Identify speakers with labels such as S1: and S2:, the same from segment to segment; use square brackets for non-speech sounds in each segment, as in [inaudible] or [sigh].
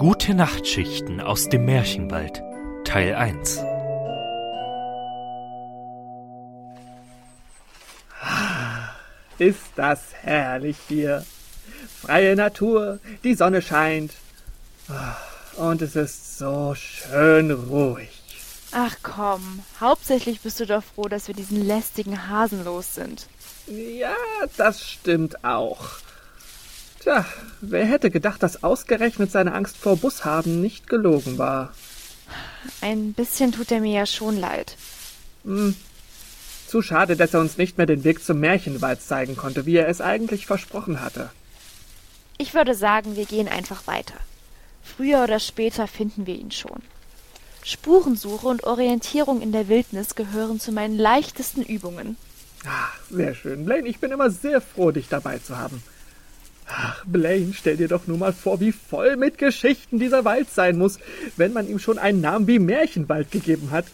S1: Gute Nachtschichten aus dem Märchenwald Teil 1
S2: Ist das herrlich hier. Freie Natur, die Sonne scheint. Und es ist so schön ruhig.
S3: Ach komm, hauptsächlich bist du doch froh, dass wir diesen lästigen Hasen los sind.
S2: Ja, das stimmt auch. Tja, wer hätte gedacht, dass ausgerechnet seine Angst vor Bushaben nicht gelogen war?
S3: Ein bisschen tut er mir ja schon leid.
S2: Hm. Zu schade, dass er uns nicht mehr den Weg zum Märchenwald zeigen konnte, wie er es eigentlich versprochen hatte.
S3: Ich würde sagen, wir gehen einfach weiter. Früher oder später finden wir ihn schon. Spurensuche und Orientierung in der Wildnis gehören zu meinen leichtesten Übungen.
S2: Ach, sehr schön. Blaine, ich bin immer sehr froh, dich dabei zu haben. Ach, Blaine, stell dir doch nur mal vor, wie voll mit Geschichten dieser Wald sein muss, wenn man ihm schon einen Namen wie Märchenwald gegeben hat.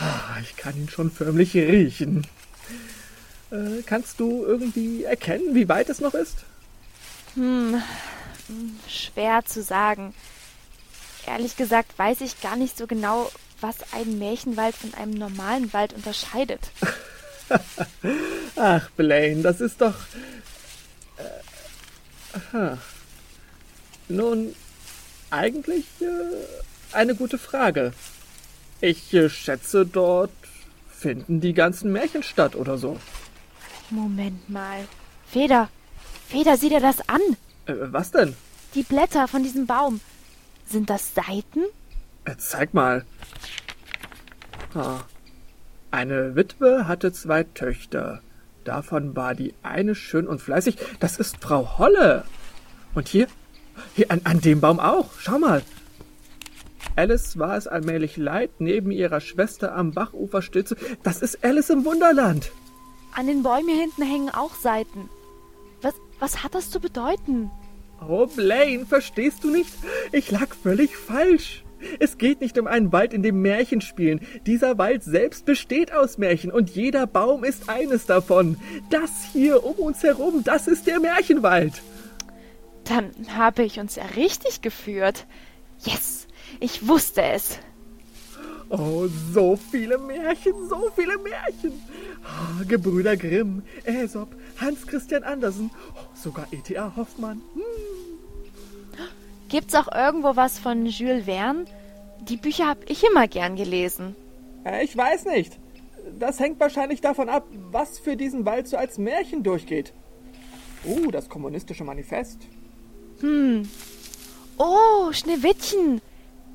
S2: Ah, ich kann ihn schon förmlich riechen. Äh, kannst du irgendwie erkennen, wie weit es noch ist?
S3: Hm, schwer zu sagen. Ehrlich gesagt weiß ich gar nicht so genau, was einen Märchenwald von einem normalen Wald unterscheidet. [laughs]
S2: Ach, Blaine, das ist doch. Aha. Nun, eigentlich äh, eine gute Frage. Ich äh, schätze, dort finden die ganzen Märchen statt oder so.
S3: Moment mal. Feder, Feder, sieh dir das an.
S2: Äh, was denn?
S3: Die Blätter von diesem Baum. Sind das Seiten?
S2: Äh, zeig mal. Ah. Eine Witwe hatte zwei Töchter. Davon war die eine schön und fleißig. Das ist Frau Holle. Und hier? Hier an, an dem Baum auch. Schau mal. Alice war es allmählich leid, neben ihrer Schwester am Bachufer still zu. Das ist Alice im Wunderland.
S3: An den Bäumen hier hinten hängen auch Seiten. Was, was hat das zu bedeuten?
S2: Oh, Blaine, verstehst du nicht? Ich lag völlig falsch. Es geht nicht um einen Wald, in dem Märchen spielen. Dieser Wald selbst besteht aus Märchen und jeder Baum ist eines davon. Das hier um uns herum, das ist der Märchenwald.
S3: Dann habe ich uns ja richtig geführt. Yes, ich wusste es.
S2: Oh, so viele Märchen, so viele Märchen. Oh, Gebrüder Grimm, Aesop, Hans Christian Andersen, oh, sogar E.T.A. Hoffmann. Hm.
S3: Gibt's auch irgendwo was von Jules Verne? Die Bücher habe ich immer gern gelesen.
S2: Äh, ich weiß nicht. Das hängt wahrscheinlich davon ab, was für diesen Wald so als Märchen durchgeht. Oh, das kommunistische Manifest.
S3: Hm. Oh, Schneewittchen.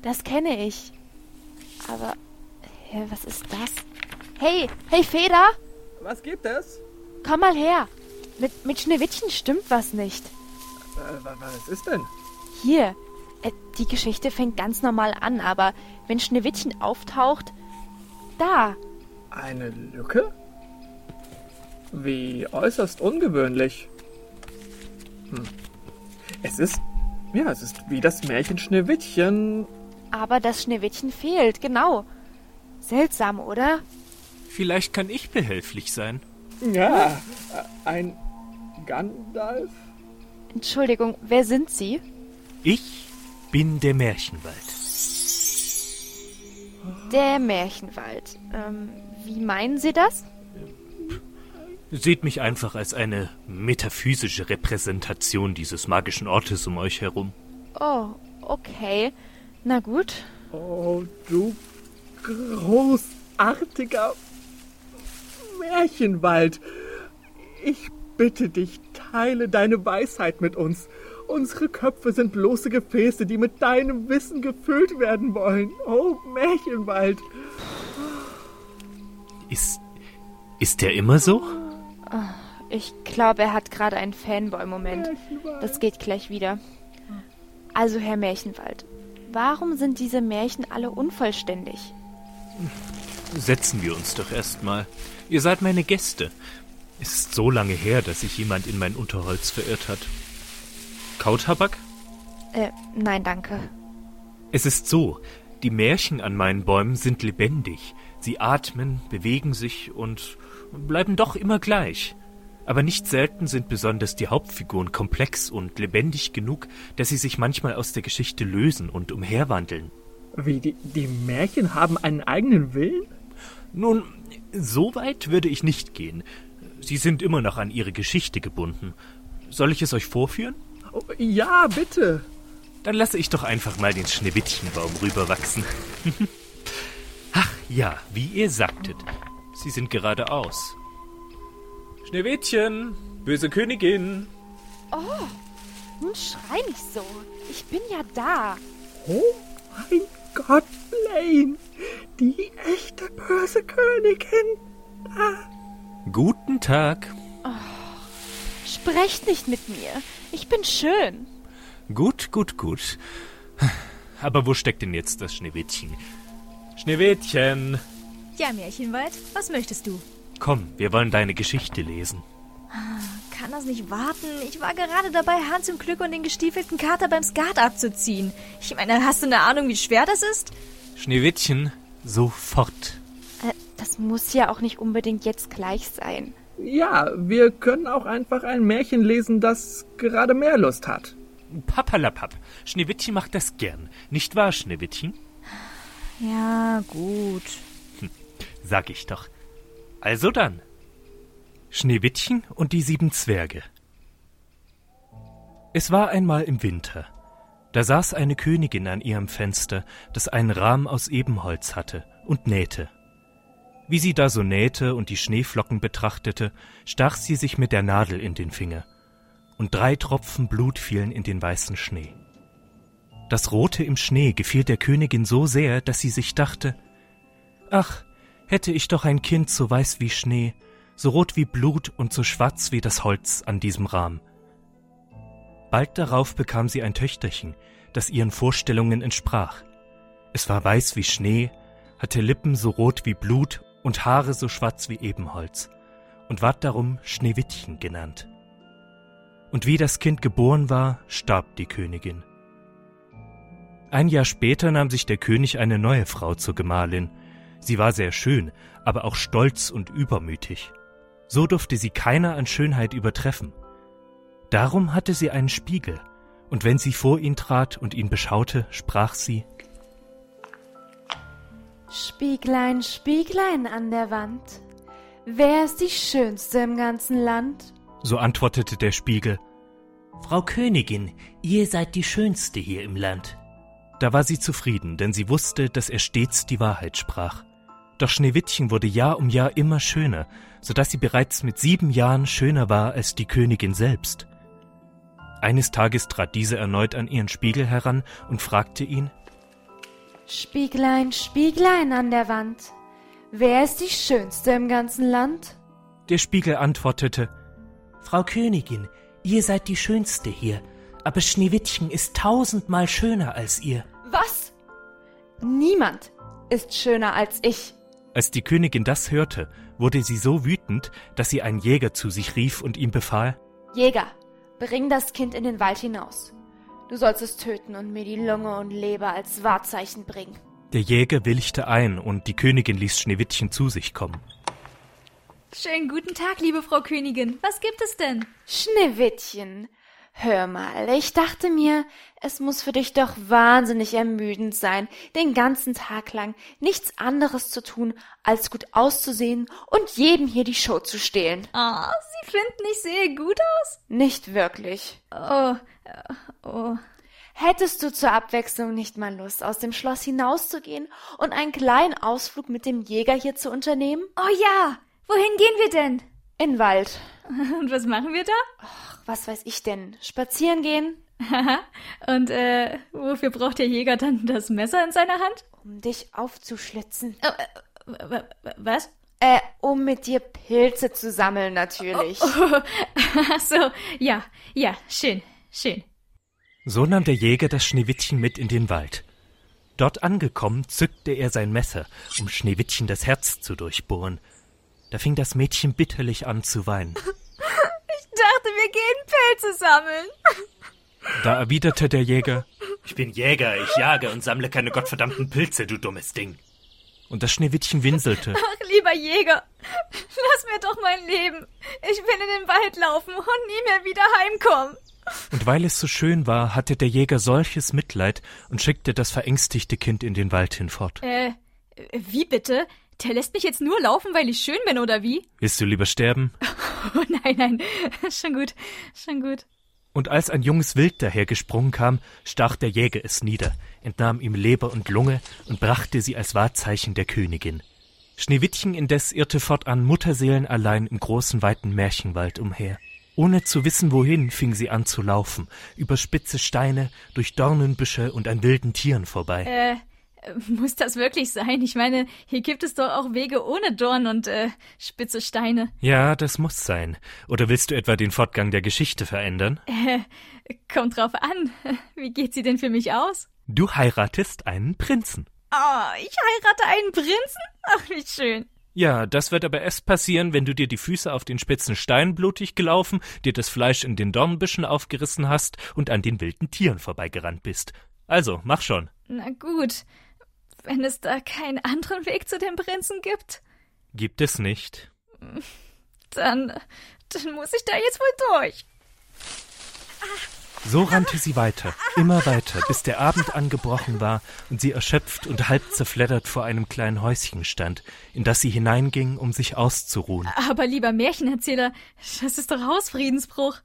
S3: Das kenne ich. Aber, hä, was ist das? Hey, hey Feder!
S2: Was gibt es?
S3: Komm mal her. Mit, mit Schneewittchen stimmt was nicht.
S2: Äh, was ist denn?
S3: Hier, äh, die Geschichte fängt ganz normal an, aber wenn Schneewittchen auftaucht, da.
S2: Eine Lücke? Wie äußerst ungewöhnlich. Hm. Es ist, ja, es ist wie das Märchen Schneewittchen.
S3: Aber das Schneewittchen fehlt, genau. Seltsam, oder?
S1: Vielleicht kann ich behilflich sein.
S2: Ja, ein Gandalf?
S3: Entschuldigung, wer sind Sie?
S1: Ich bin der Märchenwald.
S3: Der Märchenwald. Ähm, wie meinen Sie das?
S1: Seht mich einfach als eine metaphysische Repräsentation dieses magischen Ortes um euch herum.
S3: Oh, okay. Na gut.
S2: Oh, du großartiger Märchenwald. Ich bitte dich, teile deine Weisheit mit uns. Unsere Köpfe sind bloße Gefäße, die mit deinem Wissen gefüllt werden wollen. Oh, Märchenwald.
S1: Ist. Ist der immer so?
S3: Ich glaube, er hat gerade einen Fanboy-Moment. Das geht gleich wieder. Also, Herr Märchenwald, warum sind diese Märchen alle unvollständig?
S1: Setzen wir uns doch erstmal. Ihr seid meine Gäste. Es ist so lange her, dass sich jemand in mein Unterholz verirrt hat. Kautabak?
S3: Äh, nein, danke.
S1: Es ist so, die Märchen an meinen Bäumen sind lebendig. Sie atmen, bewegen sich und bleiben doch immer gleich. Aber nicht selten sind besonders die Hauptfiguren komplex und lebendig genug, dass sie sich manchmal aus der Geschichte lösen und umherwandeln.
S2: Wie, die, die Märchen haben einen eigenen Willen?
S1: Nun, so weit würde ich nicht gehen. Sie sind immer noch an ihre Geschichte gebunden. Soll ich es euch vorführen?
S2: Oh, ja, bitte.
S1: Dann lasse ich doch einfach mal den Schneewittchenbaum rüberwachsen. [laughs] Ach ja, wie ihr sagtet, sie sind geradeaus. Schneewittchen, böse Königin.
S3: Oh, nun schrei nicht so. Ich bin ja da.
S2: Oh mein Gott, Blaine. Die echte böse Königin. Da.
S1: Guten Tag.
S3: Sprecht nicht mit mir. Ich bin schön.
S1: Gut, gut, gut. Aber wo steckt denn jetzt das Schneewittchen? Schneewittchen,
S4: Ja, Märchenwald, was möchtest du?
S1: komm, wir wollen deine Geschichte lesen.
S4: Kann das nicht warten? Ich war gerade dabei, Hans im Glück und den gestiefelten Kater beim Skat abzuziehen. Ich meine, hast du eine Ahnung, wie schwer das ist?
S1: Schneewittchen, sofort.
S3: Äh, das muss ja auch nicht unbedingt jetzt gleich sein.
S2: Ja, wir können auch einfach ein Märchen lesen, das gerade mehr Lust hat.
S1: Papperlapapp, Schneewittchen macht das gern. Nicht wahr, Schneewittchen?
S4: Ja, gut.
S1: Sag ich doch. Also dann. Schneewittchen und die sieben Zwerge. Es war einmal im Winter. Da saß eine Königin an ihrem Fenster, das einen Rahmen aus Ebenholz hatte, und nähte. Wie sie da so nähte und die Schneeflocken betrachtete, stach sie sich mit der Nadel in den Finger, und drei Tropfen Blut fielen in den weißen Schnee. Das Rote im Schnee gefiel der Königin so sehr, dass sie sich dachte, Ach, hätte ich doch ein Kind so weiß wie Schnee, so rot wie Blut und so schwarz wie das Holz an diesem Rahmen. Bald darauf bekam sie ein Töchterchen, das ihren Vorstellungen entsprach. Es war weiß wie Schnee, hatte Lippen so rot wie Blut und Haare so schwarz wie Ebenholz und ward darum Schneewittchen genannt. Und wie das Kind geboren war, starb die Königin. Ein Jahr später nahm sich der König eine neue Frau zur Gemahlin. Sie war sehr schön, aber auch stolz und übermütig. So durfte sie keiner an Schönheit übertreffen. Darum hatte sie einen Spiegel, und wenn sie vor ihn trat und ihn beschaute, sprach sie
S3: Spieglein, Spieglein an der Wand. Wer ist die Schönste im ganzen Land?
S1: So antwortete der Spiegel.
S5: Frau Königin, ihr seid die Schönste hier im Land.
S1: Da war sie zufrieden, denn sie wusste, dass er stets die Wahrheit sprach. Doch Schneewittchen wurde Jahr um Jahr immer schöner, so dass sie bereits mit sieben Jahren schöner war als die Königin selbst. Eines Tages trat diese erneut an ihren Spiegel heran und fragte ihn,
S3: Spieglein, Spieglein an der Wand. Wer ist die Schönste im ganzen Land?
S1: der Spiegel antwortete,
S5: Frau Königin, ihr seid die Schönste hier, aber Schneewittchen ist tausendmal schöner als ihr.
S3: Was? Niemand ist schöner als ich.
S1: Als die Königin das hörte, wurde sie so wütend, dass sie einen Jäger zu sich rief und ihm befahl,
S3: Jäger, bring das Kind in den Wald hinaus. Du sollst es töten und mir die Lunge und Leber als Wahrzeichen bringen.
S1: Der Jäger willigte ein und die Königin ließ Schneewittchen zu sich kommen.
S4: Schönen guten Tag, liebe Frau Königin. Was gibt es denn?
S3: Schneewittchen, hör mal, ich dachte mir, es muss für dich doch wahnsinnig ermüdend sein, den ganzen Tag lang nichts anderes zu tun, als gut auszusehen und jedem hier die Show zu stehlen.
S4: Ah, Sie finden, ich sehe gut aus?
S3: Nicht wirklich.
S4: Oh, äh, oh.
S3: Hättest du zur Abwechslung nicht mal Lust, aus dem Schloss hinauszugehen und einen kleinen Ausflug mit dem Jäger hier zu unternehmen?
S4: Oh ja, wohin gehen wir denn?
S3: In Wald. [laughs]
S4: Und was machen wir da?
S3: Ach, was weiß ich denn? Spazieren gehen? [laughs]
S4: Und äh, wofür braucht der Jäger dann das Messer in seiner Hand?
S3: Um dich aufzuschlitzen.
S4: Oh, äh, w- was?
S3: Äh, um mit dir Pilze zu sammeln, natürlich. [laughs]
S4: Ach so, ja, ja, schön, schön.
S1: So nahm der Jäger das Schneewittchen mit in den Wald. Dort angekommen, zückte er sein Messer, um Schneewittchen das Herz zu durchbohren. Da fing das Mädchen bitterlich an zu weinen. [laughs]
S4: Dachte, wir gehen Pilze sammeln.
S1: Da erwiderte der Jäger,
S5: Ich bin Jäger, ich jage und sammle keine gottverdammten Pilze, du dummes Ding.
S1: und das Schneewittchen winselte.
S4: Ach, lieber Jäger, Lass mir doch mein Leben. Ich will in den Wald laufen und nie mehr wieder heimkommen.
S1: Und weil es so schön war, hatte der Jäger solches Mitleid und schickte das verängstigte Kind in den Wald hinfort.
S4: Äh, wie bitte? Der lässt mich jetzt nur laufen, weil ich schön bin, oder wie?
S1: Willst du lieber sterben? [laughs]
S4: Oh nein, nein. [laughs] Schon gut, schon gut.
S1: Und als ein junges Wild dahergesprungen kam, stach der Jäger es nieder, entnahm ihm Leber und Lunge und brachte sie als Wahrzeichen der Königin. Schneewittchen indes irrte fortan mutterseelenallein im großen weiten Märchenwald umher. Ohne zu wissen wohin, fing sie an zu laufen, über spitze Steine, durch Dornenbüsche und an wilden Tieren vorbei.
S4: Äh, [laughs] muss das wirklich sein? Ich meine, hier gibt es doch auch Wege ohne Dorn und äh, spitze Steine.
S1: Ja, das muss sein. Oder willst du etwa den Fortgang der Geschichte verändern? [laughs]
S4: Äh, kommt drauf an. [laughs] Wie geht sie denn für mich aus?
S1: Du heiratest einen Prinzen.
S4: Oh, ich heirate einen Prinzen? Ach, wie schön.
S1: Ja, das wird aber erst passieren, wenn du dir die Füße auf den spitzen Stein blutig gelaufen, dir das Fleisch in den Dornbüschen aufgerissen hast und an den wilden Tieren vorbeigerannt bist. Also, mach schon.
S4: Na gut, wenn es da keinen anderen Weg zu dem Prinzen gibt.
S1: Gibt es nicht.
S4: Dann, dann muss ich da jetzt wohl durch.
S1: So rannte sie weiter, immer weiter, bis der Abend angebrochen war und sie erschöpft und halb zerfleddert vor einem kleinen Häuschen stand, in das sie hineinging, um sich auszuruhen.
S4: Aber lieber Märchenerzähler, das ist doch Hausfriedensbruch.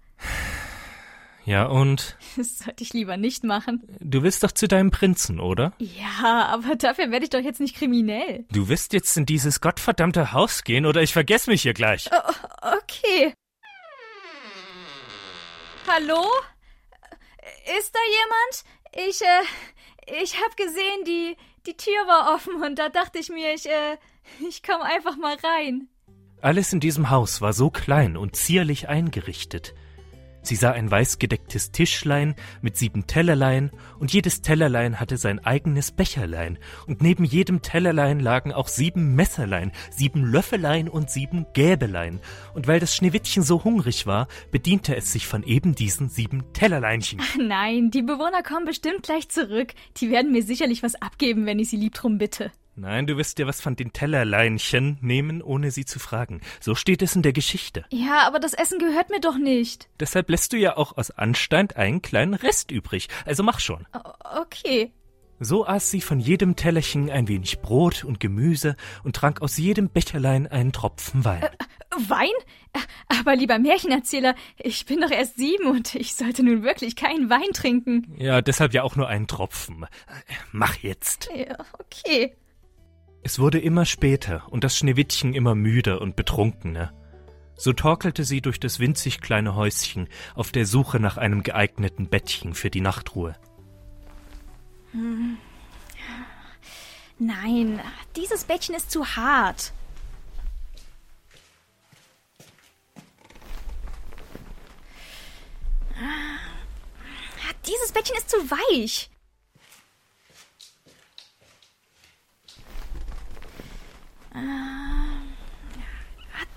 S1: Ja, und? [laughs]
S4: Das sollte ich lieber nicht machen.
S1: Du willst doch zu deinem Prinzen, oder?
S4: Ja, aber dafür werde ich doch jetzt nicht kriminell.
S1: Du wirst jetzt in dieses gottverdammte Haus gehen, oder ich vergesse mich hier gleich.
S4: Oh, okay. Hallo? Ist da jemand? Ich, äh, ich hab gesehen, die, die Tür war offen und da dachte ich mir, ich, äh, ich komm einfach mal rein.
S1: Alles in diesem Haus war so klein und zierlich eingerichtet. Sie sah ein weißgedecktes Tischlein mit sieben Tellerlein, und jedes Tellerlein hatte sein eigenes Becherlein, und neben jedem Tellerlein lagen auch sieben Messerlein, sieben Löffelein und sieben Gäbelein, und weil das Schneewittchen so hungrig war, bediente es sich von eben diesen sieben Tellerleinchen.
S4: Nein, die Bewohner kommen bestimmt gleich zurück. Die werden mir sicherlich was abgeben, wenn ich sie lieb drum bitte.
S1: Nein, du wirst dir was von den Tellerleinchen nehmen, ohne sie zu fragen. So steht es in der Geschichte.
S4: Ja, aber das Essen gehört mir doch nicht.
S1: Deshalb lässt du ja auch aus Anstand einen kleinen Rest übrig. Also mach schon.
S4: Okay.
S1: So aß sie von jedem Tellerchen ein wenig Brot und Gemüse und trank aus jedem Becherlein einen Tropfen Wein.
S4: Äh, Wein? Aber lieber Märchenerzähler, ich bin doch erst sieben und ich sollte nun wirklich keinen Wein trinken.
S1: Ja, deshalb ja auch nur einen Tropfen. Mach jetzt.
S4: Ja, okay.
S1: Es wurde immer später und das Schneewittchen immer müder und betrunkener. So torkelte sie durch das winzig kleine Häuschen auf der Suche nach einem geeigneten Bettchen für die Nachtruhe.
S4: Hm. Nein, dieses Bettchen ist zu hart. Dieses Bettchen ist zu weich.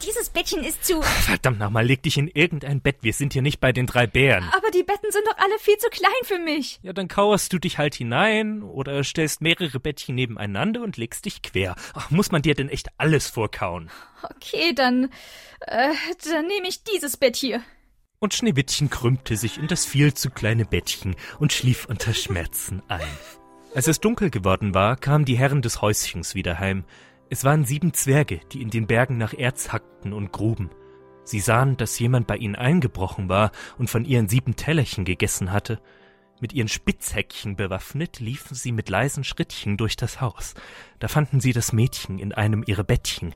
S4: Dieses Bettchen ist zu.
S1: Verdammt nochmal, leg dich in irgendein Bett. Wir sind hier nicht bei den drei Bären.
S4: Aber die Betten sind doch alle viel zu klein für mich.
S1: Ja, dann kauerst du dich halt hinein oder stellst mehrere Bettchen nebeneinander und legst dich quer. Ach, muss man dir denn echt alles vorkauen?
S4: Okay, dann. Äh, dann nehme ich dieses Bett hier.
S1: Und Schneewittchen krümmte sich in das viel zu kleine Bettchen und schlief unter Schmerzen ein. Als es dunkel geworden war, kamen die Herren des Häuschens wieder heim. Es waren sieben Zwerge, die in den Bergen nach Erz hackten und gruben. Sie sahen, dass jemand bei ihnen eingebrochen war und von ihren sieben Tellerchen gegessen hatte. Mit ihren Spitzhäckchen bewaffnet liefen sie mit leisen Schrittchen durch das Haus. Da fanden sie das Mädchen in einem ihrer Bettchen.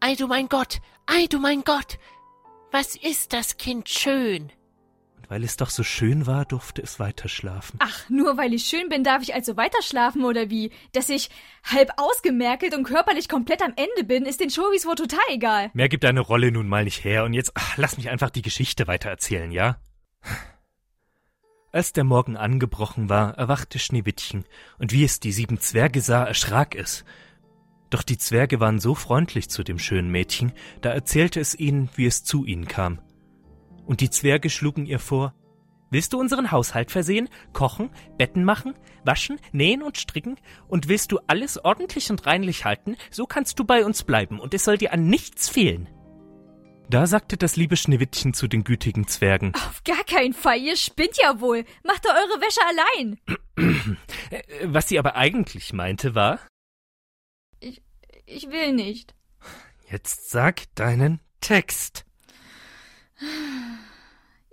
S5: Ei du mein Gott, ei du mein Gott, was ist das Kind schön?
S1: Weil es doch so schön war, durfte es weiter schlafen.
S4: Ach, nur weil ich schön bin, darf ich also weiter schlafen oder wie? Dass ich halb ausgemerkelt und körperlich komplett am Ende bin, ist den Showbiz wohl total egal.
S1: Mehr gibt deine Rolle nun mal nicht her und jetzt ach, lass mich einfach die Geschichte weitererzählen, ja? Als der Morgen angebrochen war, erwachte Schneewittchen, und wie es die sieben Zwerge sah, erschrak es. Doch die Zwerge waren so freundlich zu dem schönen Mädchen, da erzählte es ihnen, wie es zu ihnen kam und die Zwerge schlugen ihr vor,
S5: Willst du unseren Haushalt versehen, kochen, Betten machen, waschen, nähen und stricken? Und willst du alles ordentlich und reinlich halten, so kannst du bei uns bleiben und es soll dir an nichts fehlen.
S1: Da sagte das liebe Schneewittchen zu den gütigen Zwergen.
S4: Auf gar keinen Fall, ihr spinnt ja wohl. Macht doch eure Wäsche allein. [clears throat]
S1: Äh, Was sie aber eigentlich meinte war,
S4: Ich will nicht.
S1: jetzt sag deinen Text.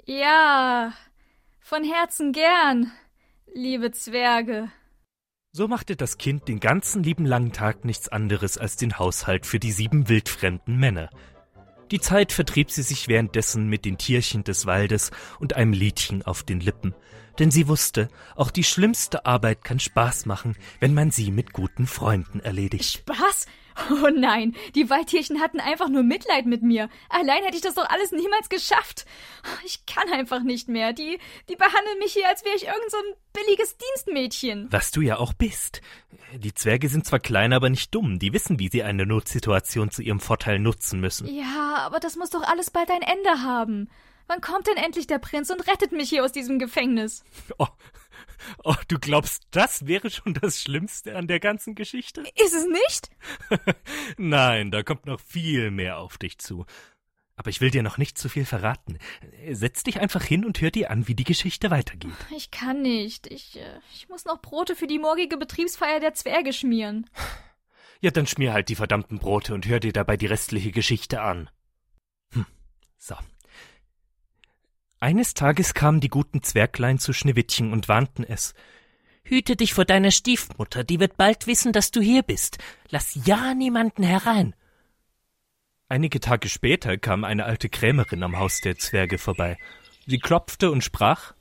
S4: Ja, von Herzen gern, liebe Zwerge.
S1: So machte das Kind den ganzen lieben langen Tag nichts anderes als den Haushalt für die sieben wildfremden Männer. Die Zeit vertrieb sie sich währenddessen mit den Tierchen des Waldes und einem Liedchen auf den Lippen, denn sie wusste, auch die schlimmste Arbeit kann Spaß machen, wenn man sie mit guten Freunden erledigt.
S4: Spaß? Oh nein, die Waldtierchen hatten einfach nur Mitleid mit mir. Allein hätte ich das doch alles niemals geschafft. Ich kann einfach nicht mehr. Die, die behandeln mich hier, als wäre ich irgend so ein billiges Dienstmädchen.
S1: Was du ja auch bist. Die Zwerge sind zwar klein, aber nicht dumm, die wissen, wie sie eine Notsituation zu ihrem Vorteil nutzen müssen.
S4: Ja, aber das muss doch alles bald ein Ende haben. Wann kommt denn endlich der Prinz und rettet mich hier aus diesem Gefängnis?
S1: Oh, oh, du glaubst, das wäre schon das Schlimmste an der ganzen Geschichte?
S4: Ist es nicht? [laughs]
S1: Nein, da kommt noch viel mehr auf dich zu. Aber ich will dir noch nicht zu viel verraten. Setz dich einfach hin und hör dir an, wie die Geschichte weitergeht.
S4: Ich kann nicht. Ich, äh, ich muss noch Brote für die morgige Betriebsfeier der Zwerge schmieren. [sighs]
S1: Ja, dann schmier halt die verdammten Brote und hör dir dabei die restliche Geschichte an. Hm, so. Eines Tages kamen die guten Zwerglein zu Schneewittchen und warnten es.
S5: Hüte dich vor deiner Stiefmutter, die wird bald wissen, dass du hier bist. Lass ja niemanden herein.
S1: Einige Tage später kam eine alte Krämerin am Haus der Zwerge vorbei. Sie klopfte und sprach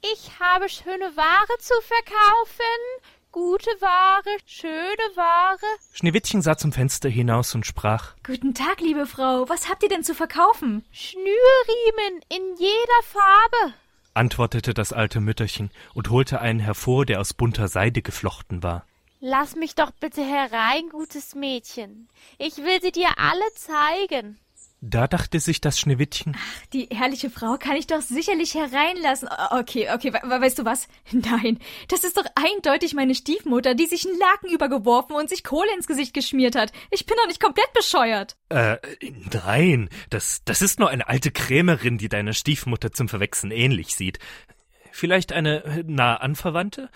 S3: Ich habe schöne Ware zu verkaufen. Gute Ware, schöne Ware.
S1: Schneewittchen sah zum Fenster hinaus und sprach
S4: Guten Tag, liebe Frau. Was habt ihr denn zu verkaufen?
S3: Schnürriemen in jeder Farbe.
S1: antwortete das alte Mütterchen und holte einen hervor, der aus bunter Seide geflochten war.
S3: Lass mich doch bitte herein, gutes Mädchen. Ich will sie dir alle zeigen.
S1: Da dachte sich das Schneewittchen,
S4: Die ehrliche Frau kann ich doch sicherlich hereinlassen. Okay, okay, we weißt du was? [laughs] Nein, das ist doch eindeutig meine Stiefmutter, die sich einen Laken übergeworfen und sich Kohle ins Gesicht geschmiert hat. Ich bin doch nicht komplett bescheuert.
S1: äh, nein, das, das ist nur eine alte Krämerin, die deiner Stiefmutter zum Verwechseln ähnlich sieht. Vielleicht eine äh, nahe Anverwandte?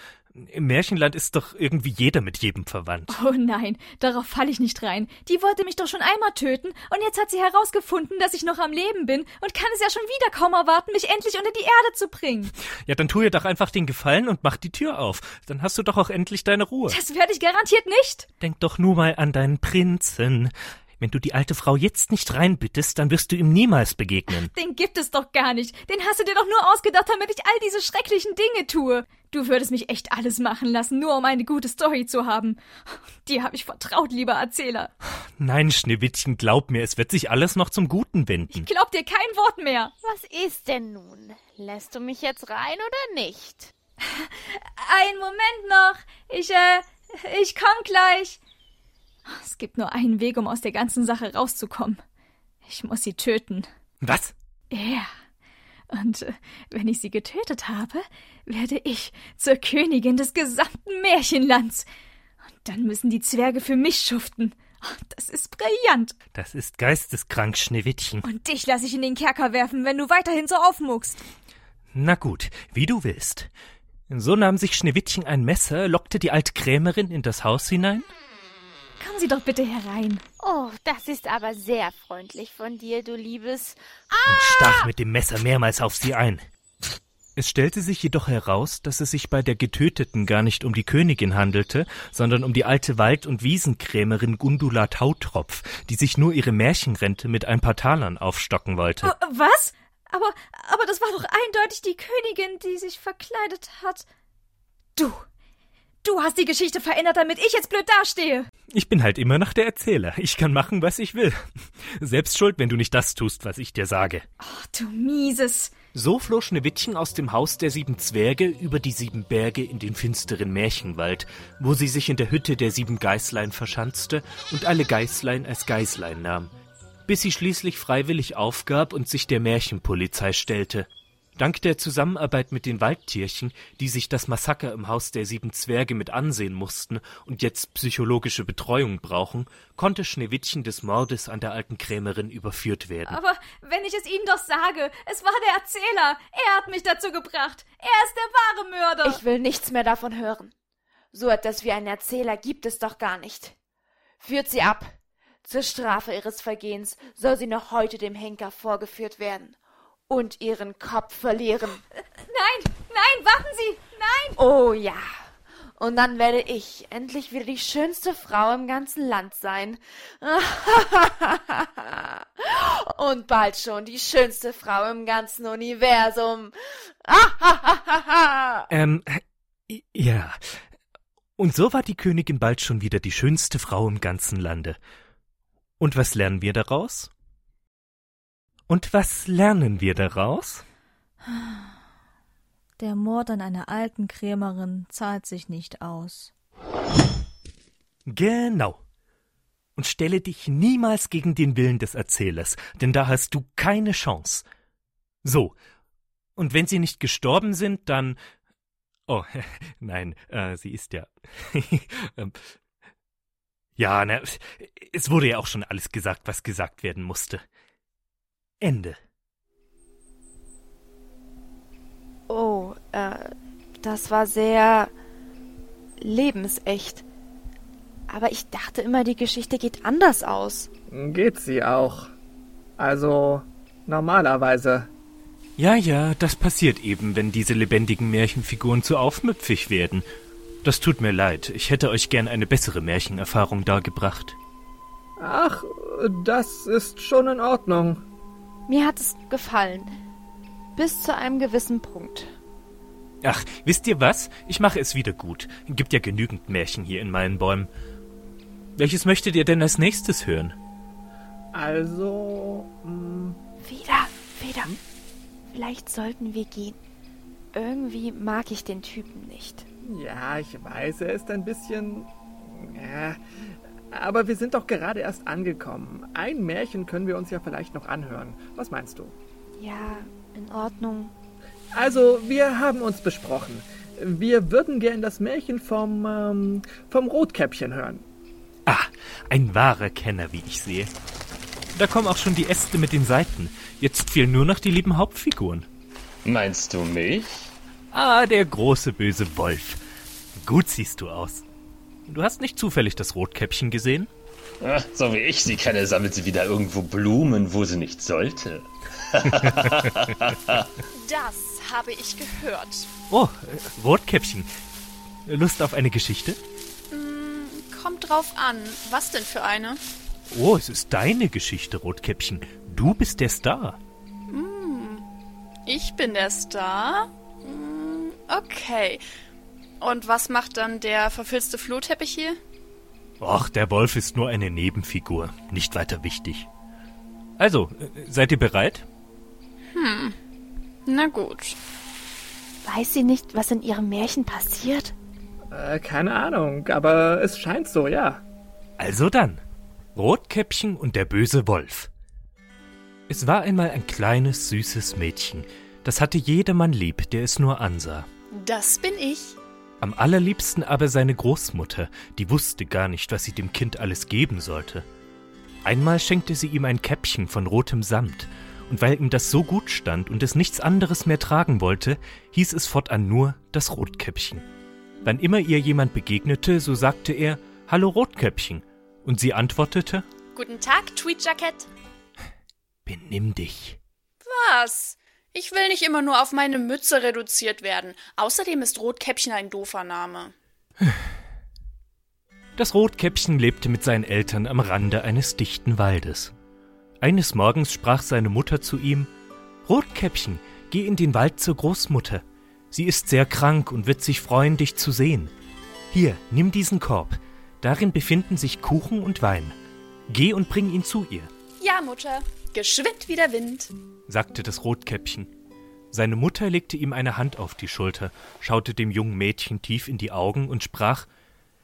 S1: Im Märchenland ist doch irgendwie jeder mit jedem verwandt.
S4: Oh nein, darauf falle ich nicht rein. Die wollte mich doch schon einmal töten und jetzt hat sie herausgefunden, dass ich noch am Leben bin und kann es ja schon wieder kaum erwarten, mich endlich unter die Erde zu bringen.
S1: Ja, dann tu ihr doch einfach den Gefallen und mach die Tür auf. Dann hast du doch auch endlich deine Ruhe.
S4: Das werde ich garantiert nicht.
S1: Denk doch nur mal an deinen Prinzen. Wenn du die alte Frau jetzt nicht reinbittest, dann wirst du ihm niemals begegnen.
S4: Den gibt es doch gar nicht. Den hast du dir doch nur ausgedacht, damit ich all diese schrecklichen Dinge tue. Du würdest mich echt alles machen lassen, nur um eine gute Story zu haben. Die habe ich vertraut, lieber Erzähler.
S1: Nein, Schneewittchen, glaub mir, es wird sich alles noch zum Guten wenden.
S4: Glaub dir kein Wort mehr.
S3: Was ist denn nun? Lässt du mich jetzt rein oder nicht?
S4: Einen Moment noch. Ich, äh, ich komm gleich. Es gibt nur einen Weg, um aus der ganzen Sache rauszukommen. Ich muss sie töten.
S1: Was?
S4: Ja. Und äh, wenn ich sie getötet habe, werde ich zur Königin des gesamten Märchenlands. Und dann müssen die Zwerge für mich schuften. Das ist brillant.
S1: Das ist geisteskrank, Schneewittchen.
S4: Und dich lasse ich in den Kerker werfen, wenn du weiterhin so aufmuckst.
S1: Na gut, wie du willst. So nahm sich Schneewittchen ein Messer, lockte die alte Krämerin in das Haus hinein.
S4: Kommen Sie doch bitte herein.
S3: Oh, das ist aber sehr freundlich von dir, du liebes.
S1: und stach mit dem Messer mehrmals auf sie ein. Es stellte sich jedoch heraus, dass es sich bei der Getöteten gar nicht um die Königin handelte, sondern um die alte Wald- und Wiesenkrämerin Gundula Tautropf, die sich nur ihre Märchenrente mit ein paar Talern aufstocken wollte.
S4: Äh, Was? Aber, aber das war doch eindeutig die Königin, die sich verkleidet hat. Du. Du hast die Geschichte verändert, damit ich jetzt blöd dastehe.
S1: Ich bin halt immer noch der Erzähler. Ich kann machen, was ich will. Selbst schuld, wenn du nicht das tust, was ich dir sage.
S4: Ach, du mieses.
S1: So floh Schneewittchen aus dem Haus der sieben Zwerge über die sieben Berge in den finsteren Märchenwald, wo sie sich in der Hütte der sieben Geißlein verschanzte und alle Geißlein als Geißlein nahm, bis sie schließlich freiwillig aufgab und sich der Märchenpolizei stellte. Dank der Zusammenarbeit mit den Waldtierchen, die sich das Massaker im Haus der sieben Zwerge mit ansehen mussten und jetzt psychologische Betreuung brauchen, konnte Schneewittchen des Mordes an der alten Krämerin überführt werden.
S4: Aber wenn ich es Ihnen doch sage, es war der Erzähler. Er hat mich dazu gebracht. Er ist der wahre Mörder.
S3: Ich will nichts mehr davon hören. So etwas wie einen Erzähler gibt es doch gar nicht. Führt sie ab. Zur Strafe ihres Vergehens soll sie noch heute dem Henker vorgeführt werden und ihren Kopf verlieren.
S4: Nein, nein, warten Sie, nein!
S3: Oh ja. Und dann werde ich endlich wieder die schönste Frau im ganzen Land sein. [laughs] Und bald schon die schönste Frau im ganzen Universum. [laughs]
S1: ähm, ja. Und so war die Königin bald schon wieder die schönste Frau im ganzen Lande. Und was lernen wir daraus? Und was lernen wir daraus?
S4: Der Mord an einer alten Krämerin zahlt sich nicht aus.
S1: Genau. Und stelle dich niemals gegen den Willen des Erzählers, denn da hast du keine Chance. So. Und wenn sie nicht gestorben sind, dann. Oh, [laughs] nein, äh, sie ist ja. [laughs] Ähm, ja, na, es wurde ja auch schon alles gesagt, was gesagt werden musste. Ende.
S3: Oh, äh, das war sehr lebensecht. Aber ich dachte immer, die Geschichte geht anders aus.
S2: Geht sie auch. Also normalerweise.
S1: Ja, ja, das passiert eben, wenn diese lebendigen Märchenfiguren zu aufmüpfig werden. Das tut mir leid, ich hätte euch gern eine bessere Märchenerfahrung dargebracht.
S2: Ach, das ist schon in Ordnung.
S3: Mir hat es gefallen. Bis zu einem gewissen Punkt.
S1: Ach, wisst ihr was? Ich mache es wieder gut. Gibt ja genügend Märchen hier in meinen Bäumen. Welches möchtet ihr denn als nächstes hören?
S2: Also. Mh. Hm.
S3: Wieder, wieder. Hm? Vielleicht sollten wir gehen. Irgendwie mag ich den Typen nicht.
S2: Ja, ich weiß, er ist ein bisschen. Ja, aber wir sind doch gerade erst angekommen. Ein Märchen können wir uns ja vielleicht noch anhören. Was meinst du?
S3: Ja, in Ordnung.
S2: Also, wir haben uns besprochen. Wir würden gern das Märchen vom, ähm, vom Rotkäppchen hören.
S1: Ah, ein wahrer Kenner, wie ich sehe. Da kommen auch schon die Äste mit den Seiten. Jetzt fehlen nur noch die lieben Hauptfiguren.
S6: Meinst du mich?
S1: Ah, der große böse Wolf. Gut siehst du aus. Du hast nicht zufällig das Rotkäppchen gesehen?
S6: Ach, so wie ich sie kenne, sammelt sie wieder irgendwo Blumen, wo sie nicht sollte. [laughs]
S7: das habe ich gehört.
S1: Oh, Rotkäppchen. Lust auf eine Geschichte?
S7: Mm, kommt drauf an. Was denn für eine?
S1: Oh, es ist deine Geschichte, Rotkäppchen. Du bist der Star.
S7: Mm, ich bin der Star? Mm, okay. Und was macht dann der verfilzte Flohteppich hier?
S1: Och, der Wolf ist nur eine Nebenfigur, nicht weiter wichtig. Also, äh, seid ihr bereit?
S7: Hm. Na gut.
S3: Weiß sie nicht, was in ihrem Märchen passiert?
S2: Äh, keine Ahnung, aber es scheint so, ja.
S1: Also dann. Rotkäppchen und der böse Wolf. Es war einmal ein kleines, süßes Mädchen. Das hatte jedermann lieb, der es nur ansah.
S7: Das bin ich.
S1: Am allerliebsten aber seine Großmutter, die wusste gar nicht, was sie dem Kind alles geben sollte. Einmal schenkte sie ihm ein Käppchen von rotem Samt, und weil ihm das so gut stand und es nichts anderes mehr tragen wollte, hieß es fortan nur das Rotkäppchen. Wann immer ihr jemand begegnete, so sagte er Hallo Rotkäppchen, und sie antwortete
S7: Guten Tag, Tweetjacket.
S1: Benimm dich.
S7: Was? Ich will nicht immer nur auf meine Mütze reduziert werden. Außerdem ist Rotkäppchen ein doofer Name.
S1: Das Rotkäppchen lebte mit seinen Eltern am Rande eines dichten Waldes. Eines Morgens sprach seine Mutter zu ihm Rotkäppchen, geh in den Wald zur Großmutter. Sie ist sehr krank und wird sich freuen, dich zu sehen. Hier, nimm diesen Korb. Darin befinden sich Kuchen und Wein. Geh und bring ihn zu ihr.
S7: Ja, Mutter. Geschwind wie der Wind,
S1: sagte das Rotkäppchen. Seine Mutter legte ihm eine Hand auf die Schulter, schaute dem jungen Mädchen tief in die Augen und sprach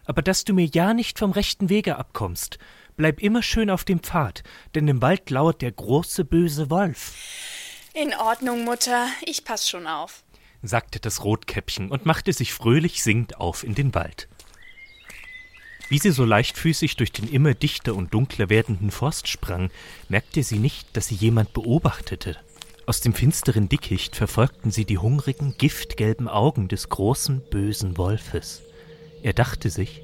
S1: Aber dass du mir ja nicht vom rechten Wege abkommst, bleib immer schön auf dem Pfad, denn im Wald lauert der große böse Wolf.
S7: In Ordnung, Mutter. Ich pass schon auf.
S1: sagte das Rotkäppchen und machte sich fröhlich singend auf in den Wald. Wie sie so leichtfüßig durch den immer dichter und dunkler werdenden Forst sprang, merkte sie nicht, dass sie jemand beobachtete. Aus dem finsteren Dickicht verfolgten sie die hungrigen, giftgelben Augen des großen, bösen Wolfes. Er dachte sich,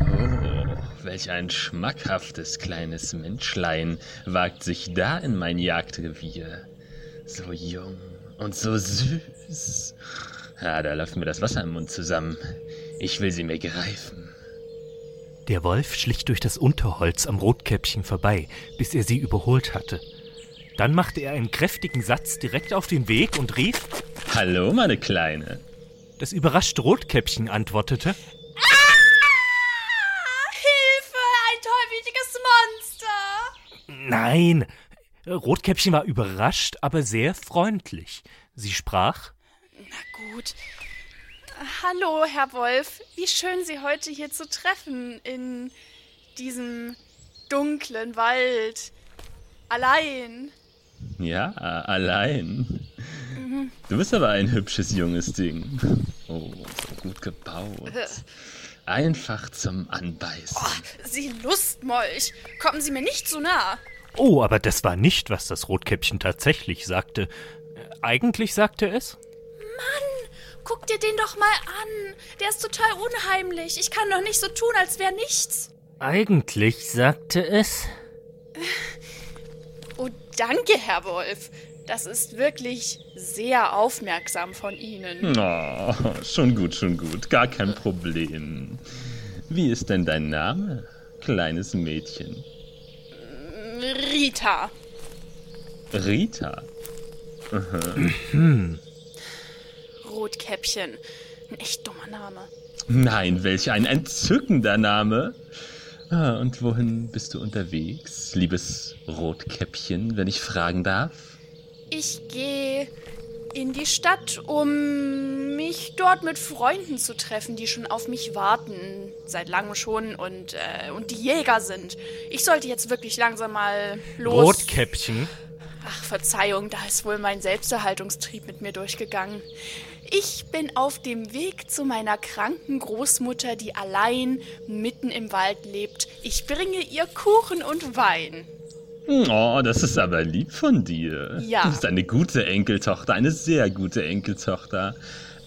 S6: Oh, welch ein schmackhaftes kleines Menschlein wagt sich da in mein Jagdrevier. So jung und so süß. Ja, da läuft mir das Wasser im Mund zusammen. Ich will sie mir greifen.
S1: Der Wolf schlich durch das Unterholz am Rotkäppchen vorbei, bis er sie überholt hatte. Dann machte er einen kräftigen Satz direkt auf den Weg und rief,
S6: Hallo, meine Kleine.
S1: das überraschte Rotkäppchen antwortete,
S7: Hilfe! Ein tollwütiges Monster!
S1: Nein. Rotkäppchen war überrascht, aber sehr freundlich. Sie sprach,
S7: Na gut. Hallo, Herr Wolf. Wie schön, Sie heute hier zu treffen in diesem dunklen Wald. Allein.
S6: Ja, allein. Du bist aber ein hübsches junges Ding. Oh, so gut gebaut. Einfach zum Anbeißen.
S7: Sie Lustmolch. Kommen Sie mir nicht zu nah.
S1: Oh, aber das war nicht, was das Rotkäppchen tatsächlich sagte. Äh, Eigentlich sagte es,
S7: Guck dir den doch mal an. Der ist total unheimlich. Ich kann doch nicht so tun, als wäre nichts.
S1: eigentlich sagte es,
S7: Oh, danke, Herr Wolf. Das ist wirklich sehr aufmerksam von Ihnen.
S6: Oh, schon gut, schon gut. Gar kein Problem. Wie ist denn dein Name, kleines Mädchen?
S7: Rita.
S6: Rita.
S7: Rotkäppchen. Ein echt dummer Name.
S6: Nein, welch ein entzückender Name. Ah, und wohin bist du unterwegs, liebes Rotkäppchen, wenn ich fragen darf?
S7: Ich gehe in die Stadt, um mich dort mit Freunden zu treffen, die schon auf mich warten. Seit langem schon und, äh, und die Jäger sind. Ich sollte jetzt wirklich langsam mal los.
S1: Rotkäppchen.
S7: Ach, Verzeihung, da ist wohl mein Selbsterhaltungstrieb mit mir durchgegangen. Ich bin auf dem Weg zu meiner kranken Großmutter, die allein mitten im Wald lebt. Ich bringe ihr Kuchen und Wein.
S6: Oh, das ist aber lieb von dir.
S7: Ja.
S6: Du bist eine gute Enkeltochter, eine sehr gute Enkeltochter.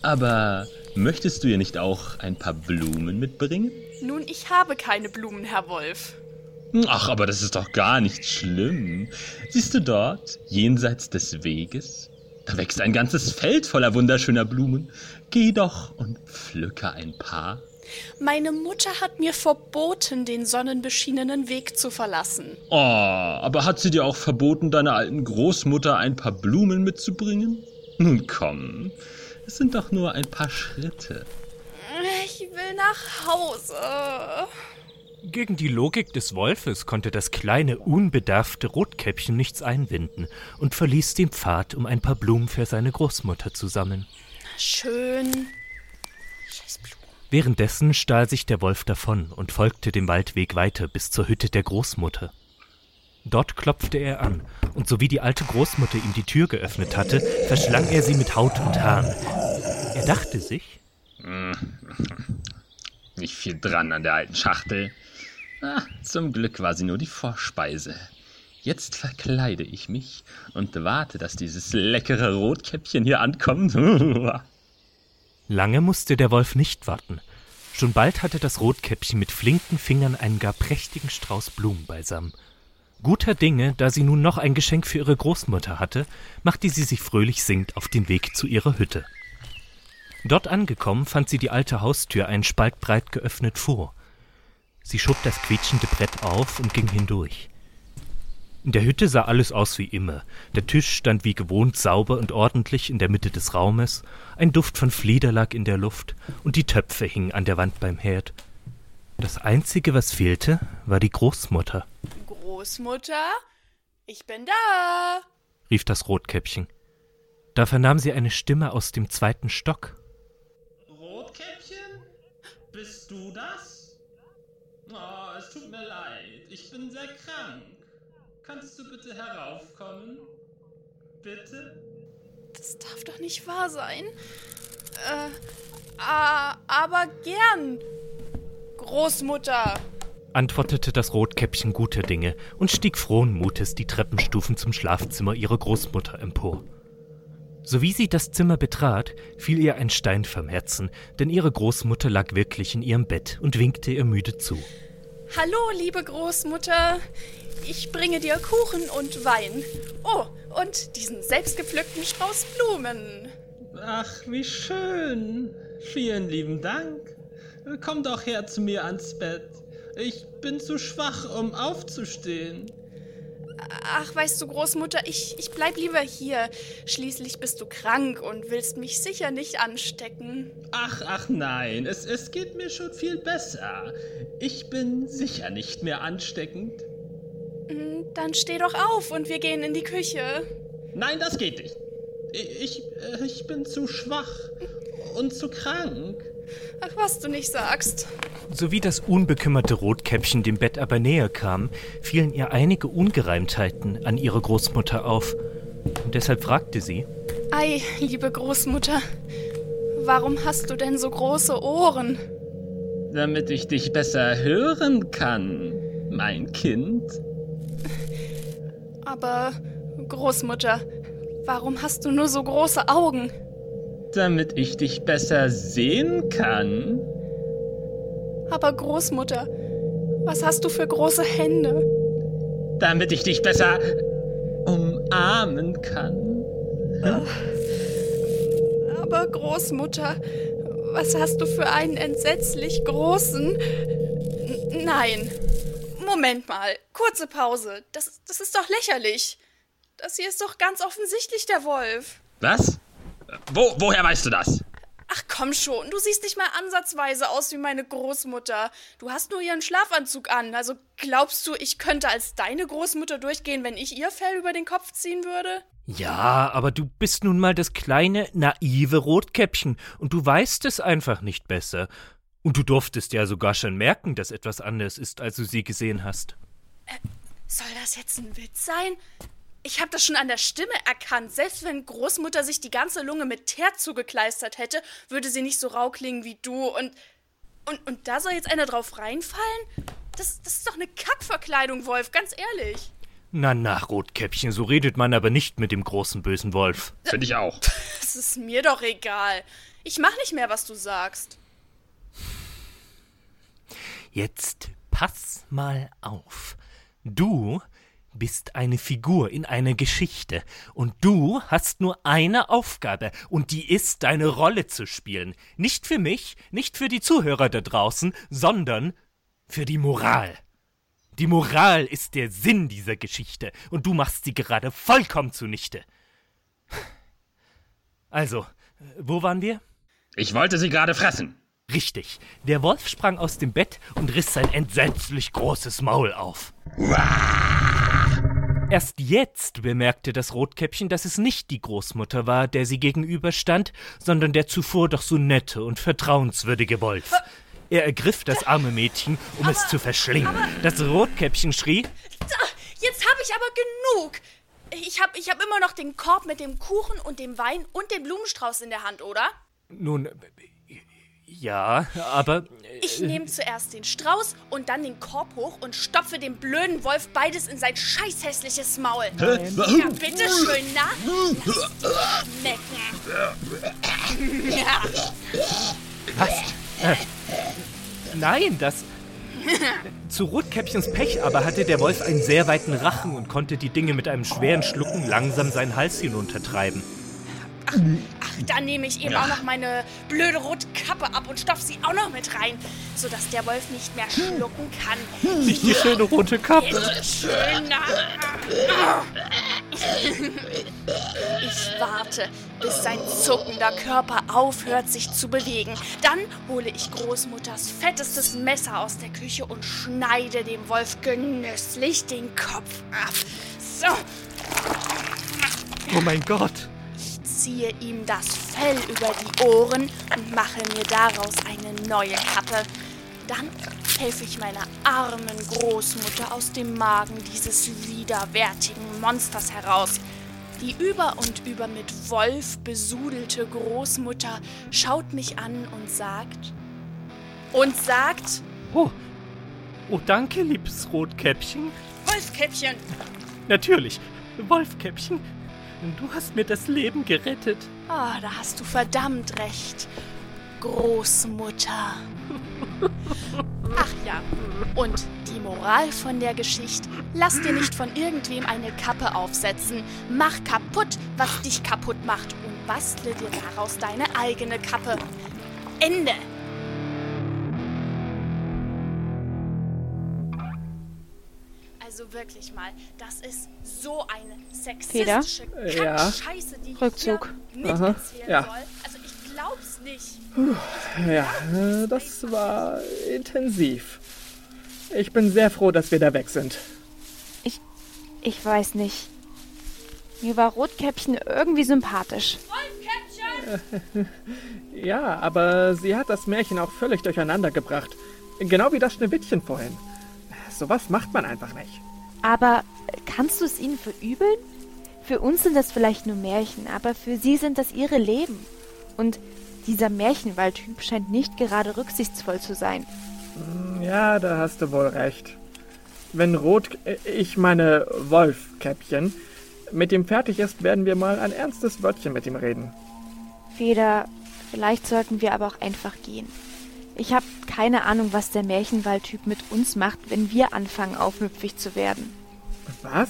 S6: Aber möchtest du ihr nicht auch ein paar Blumen mitbringen?
S7: Nun, ich habe keine Blumen, Herr Wolf.
S6: Ach, aber das ist doch gar nicht schlimm. Siehst du dort, jenseits des Weges? Da wächst ein ganzes Feld voller wunderschöner Blumen. Geh doch und pflücke ein paar.
S7: Meine Mutter hat mir verboten, den sonnenbeschienenen Weg zu verlassen.
S6: Oh, aber hat sie dir auch verboten, deiner alten Großmutter ein paar Blumen mitzubringen? Nun komm, es sind doch nur ein paar Schritte.
S7: Ich will nach Hause.
S1: Gegen die Logik des Wolfes konnte das kleine, unbedarfte Rotkäppchen nichts einwenden und verließ den Pfad, um ein paar Blumen für seine Großmutter zu sammeln.
S7: Schön. Scheiß Blumen.
S1: Währenddessen stahl sich der Wolf davon und folgte dem Waldweg weiter bis zur Hütte der Großmutter. Dort klopfte er an, und sowie die alte Großmutter ihm die Tür geöffnet hatte, verschlang er sie mit Haut und Haaren. Er dachte sich,
S6: Nicht viel dran an der alten Schachtel. [laughs] Zum Glück war sie nur die Vorspeise. Jetzt verkleide ich mich und warte, dass dieses leckere Rotkäppchen hier ankommt. [laughs]
S1: Lange musste der Wolf nicht warten. Schon bald hatte das Rotkäppchen mit flinken Fingern einen gar prächtigen Strauß Blumen beisammen. Guter Dinge, da sie nun noch ein Geschenk für ihre Großmutter hatte, machte sie sich fröhlich singend auf den Weg zu ihrer Hütte. Dort angekommen, fand sie die alte Haustür einen Spalt breit geöffnet vor. Sie schob das quietschende Brett auf und ging hindurch. In der Hütte sah alles aus wie immer. Der Tisch stand wie gewohnt sauber und ordentlich in der Mitte des Raumes, ein Duft von Flieder lag in der Luft und die Töpfe hingen an der Wand beim Herd. Das Einzige, was fehlte, war die Großmutter,
S7: Großmutter, ich bin da.
S1: rief das Rotkäppchen. Da vernahm sie eine Stimme aus dem zweiten Stock.
S6: Rotkäppchen? Bist du das? Oh, es tut mir leid. Ich bin sehr krank. Kannst du bitte heraufkommen? Bitte?
S7: Das darf doch nicht wahr sein. Äh, ah, aber gern. Großmutter.
S1: antwortete das Rotkäppchen guter Dinge und stieg frohen Mutes die Treppenstufen zum Schlafzimmer ihrer Großmutter empor. Sowie sie das Zimmer betrat, fiel ihr ein Stein vom Herzen, denn ihre Großmutter lag wirklich in ihrem Bett und winkte ihr müde zu.
S7: Hallo, liebe Großmutter. Ich bringe dir Kuchen und Wein. Oh, und diesen selbstgepflückten Strauß Blumen.
S6: Ach, wie schön. Vielen lieben Dank. Komm doch her zu mir ans Bett. Ich bin zu schwach, um aufzustehen.
S7: Ach, weißt du, Großmutter, ich, ich bleib lieber hier. Schließlich bist du krank und willst mich sicher nicht anstecken.
S6: Ach, ach nein, es, es geht mir schon viel besser. Ich bin sicher nicht mehr ansteckend.
S7: Hm, Dann steh doch auf und wir gehen in die Küche.
S6: Nein, das geht nicht. Ich, ich, äh, ich bin zu schwach und zu krank.
S7: Ach, was du nicht sagst.
S1: Sowie das unbekümmerte Rotkäppchen dem Bett aber näher kam, fielen ihr einige Ungereimtheiten an ihre Großmutter auf. Und deshalb fragte sie,
S7: Ei, liebe Großmutter, warum hast du denn so große Ohren?
S6: Damit ich dich besser hören kann, mein Kind.
S7: Aber, Großmutter, warum hast du nur so große Augen?
S6: Damit ich dich besser sehen kann.
S7: Aber, Großmutter, was hast du für große Hände?
S6: Damit ich dich besser umarmen kann.
S7: Aber, Großmutter, was hast du für einen entsetzlich großen. N Nein. Moment mal. Kurze Pause. Das, das ist doch lächerlich. Das hier ist doch ganz offensichtlich der Wolf.
S6: Was? Wo, woher weißt du das?
S7: Ach komm schon, du siehst nicht mal ansatzweise aus wie meine Großmutter. Du hast nur ihren Schlafanzug an. Also glaubst du, ich könnte als deine Großmutter durchgehen, wenn ich ihr Fell über den Kopf ziehen würde?
S1: Ja, aber du bist nun mal das kleine, naive Rotkäppchen und du weißt es einfach nicht besser. Und du durftest ja sogar schon merken, dass etwas anders ist, als du sie gesehen hast.
S7: Soll das jetzt ein Witz sein? Ich habe das schon an der Stimme erkannt. Selbst wenn Großmutter sich die ganze Lunge mit Teer zugekleistert hätte, würde sie nicht so rau klingen wie du. Und, und, und da soll jetzt einer drauf reinfallen? Das, das ist doch eine Kackverkleidung, Wolf, ganz ehrlich.
S1: Na, na, Rotkäppchen, so redet man aber nicht mit dem großen bösen Wolf.
S6: Finde ich auch. [laughs]
S7: Das ist mir doch egal. Ich mach nicht mehr, was du sagst.
S1: Jetzt pass mal auf. Du bist eine Figur in einer Geschichte und du hast nur eine Aufgabe und die ist, deine Rolle zu spielen. Nicht für mich, nicht für die Zuhörer da draußen, sondern für die Moral. Die Moral ist der Sinn dieser Geschichte und du machst sie gerade vollkommen zunichte. Also, wo waren wir?
S6: Ich wollte sie gerade fressen.
S1: Richtig. Der Wolf sprang aus dem Bett und riss sein entsetzlich großes Maul auf. Erst jetzt bemerkte das Rotkäppchen, dass es nicht die Großmutter war, der sie gegenüberstand, sondern der zuvor doch so nette und vertrauenswürdige Wolf. Er ergriff das arme Mädchen, um es zu verschlingen. Das Rotkäppchen schrie,
S7: Da, jetzt habe ich aber genug. Ich habe ich hab immer noch den Korb mit dem Kuchen und dem Wein und dem Blumenstrauß in der Hand, oder?
S1: nun, ja, aber
S7: Ich nehme zuerst den Strauß und dann den Korb hoch und stopfe dem blöden Wolf beides in sein scheißhässliches Maul. Ja, bitteschön, na? Lass schmecken. Ja.
S1: Nein, das. Zu Rotkäppchens Pech aber hatte der Wolf einen sehr weiten Rachen und konnte die Dinge mit einem schweren Schlucken langsam seinen Hals hinuntertreiben.
S7: Ach, dann nehme ich eben auch noch meine blöde rote Kappe ab und stopf sie auch noch mit rein, sodass der Wolf nicht mehr schlucken kann.
S1: Nicht die schöne rote Kappe.
S7: Na? Ich warte, bis sein zuckender Körper aufhört, sich zu bewegen. Dann hole ich Großmutters fettestes Messer aus der Küche und schneide dem Wolf genüsslich den Kopf ab. So,
S1: Oh mein Gott.
S7: Ziehe ihm das Fell über die Ohren und mache mir daraus eine neue Kappe. Dann helfe ich meiner armen Großmutter aus dem Magen dieses widerwärtigen Monsters heraus. Die über und über mit Wolf besudelte Großmutter schaut mich an und sagt. Und sagt.
S5: Oh, oh danke, liebes Rotkäppchen.
S7: Wolfkäppchen!
S5: Natürlich, Wolfkäppchen. Du hast mir das Leben gerettet.
S7: Ah, da hast du verdammt recht. Großmutter. Ach ja, und die Moral von der Geschichte: Lass dir nicht von irgendwem eine Kappe aufsetzen. Mach kaputt, was dich kaputt macht und bastle dir daraus deine eigene Kappe. Ende. Also wirklich mal, das ist so eine sexistische
S2: Ja.
S7: Kackscheiße, die
S3: Rückzug.
S7: ich hier
S2: Aha,
S7: miterzählen
S2: ja.
S7: soll. Also ich glaub's nicht.
S2: Ja, äh, das war intensiv. Ich bin sehr froh, dass wir da weg sind.
S3: Ich weiß nicht. Mir war Rotkäppchen irgendwie sympathisch. [laughs]
S2: Ja, aber sie hat das Märchen auch völlig durcheinander gebracht. Genau wie das Schneewittchen vorhin. Sowas macht man einfach nicht.
S3: Aber kannst du es ihnen verübeln? Für uns sind das vielleicht nur Märchen, aber für sie sind das ihre Leben. Und dieser Märchenwaldtyp scheint nicht gerade rücksichtsvoll zu sein.
S2: Ja, da hast du wohl recht. Wenn Rot, äh, ich meine Wolfkäppchen, mit ihm fertig ist, werden wir mal ein ernstes Wörtchen mit ihm reden.
S3: Feder, vielleicht sollten wir aber auch einfach gehen. Ich habe keine Ahnung, was der Märchenwaldtyp mit uns macht, wenn wir anfangen, aufmüpfig zu werden.
S2: Was?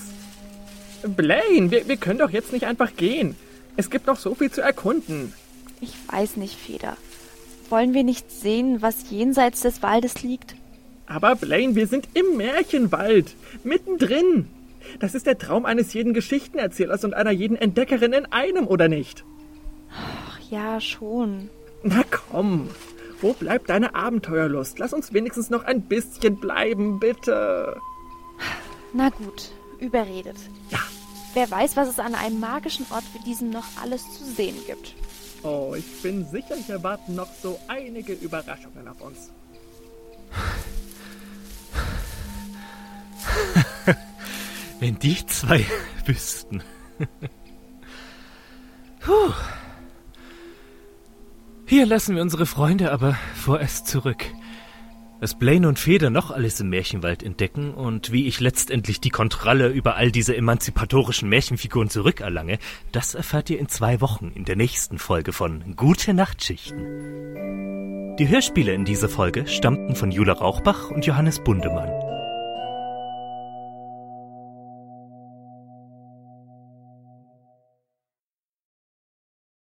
S2: Blaine, wir, wir können doch jetzt nicht einfach gehen. Es gibt noch so viel zu erkunden.
S3: Ich weiß nicht, Feder. Wollen wir nicht sehen, was jenseits des Waldes liegt?
S2: Aber Blaine, wir sind im Märchenwald, mittendrin. Das ist der Traum eines jeden Geschichtenerzählers und einer jeden Entdeckerin in einem, oder nicht?
S3: Ach ja, schon.
S2: Na komm, wo bleibt deine Abenteuerlust? Lass uns wenigstens noch ein bisschen bleiben, bitte.
S3: Na gut, überredet.
S2: Ja.
S3: Wer weiß, was es an einem magischen Ort wie diesem noch alles zu sehen gibt.
S2: Oh, ich bin sicher, hier warten noch so einige Überraschungen auf uns.
S1: Wenn die zwei [laughs] wüssten. Puh. Hier lassen wir unsere Freunde aber vorerst zurück. Was Blaine und Feder noch alles im Märchenwald entdecken und wie ich letztendlich die Kontrolle über all diese emanzipatorischen Märchenfiguren zurückerlange, das erfahrt ihr in zwei Wochen in der nächsten Folge von Gute Nachtschichten. Die Hörspiele in dieser Folge stammten von Jula Rauchbach und Johannes Bundemann.